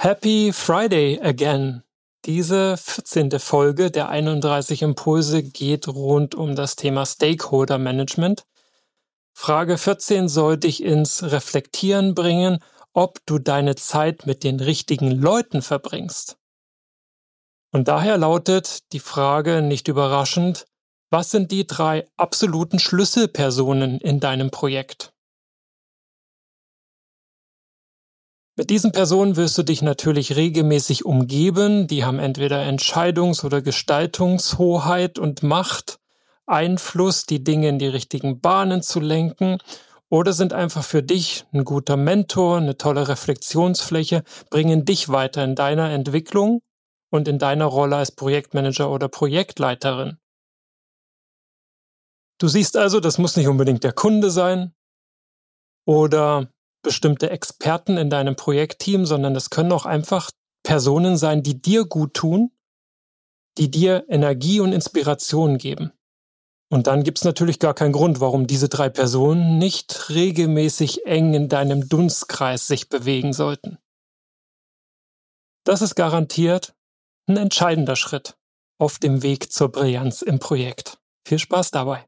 Happy Friday again. Diese 14. Folge der 31 Impulse geht rund um das Thema Stakeholder Management. Frage 14 soll dich ins Reflektieren bringen, ob du deine Zeit mit den richtigen Leuten verbringst. Und daher lautet die Frage nicht überraschend, was sind die drei absoluten Schlüsselpersonen in deinem Projekt? Mit diesen Personen wirst du dich natürlich regelmäßig umgeben. Die haben entweder Entscheidungs- oder Gestaltungshoheit und Macht, Einfluss, die Dinge in die richtigen Bahnen zu lenken oder sind einfach für dich ein guter Mentor, eine tolle Reflexionsfläche, bringen dich weiter in deiner Entwicklung und in deiner Rolle als Projektmanager oder Projektleiterin. Du siehst also, das muss nicht unbedingt der Kunde sein oder bestimmte Experten in deinem Projektteam, sondern es können auch einfach Personen sein, die dir gut tun, die dir Energie und Inspiration geben. Und dann gibt es natürlich gar keinen Grund, warum diese drei Personen nicht regelmäßig eng in deinem Dunstkreis sich bewegen sollten. Das ist garantiert ein entscheidender Schritt auf dem Weg zur Brillanz im Projekt. Viel Spaß dabei.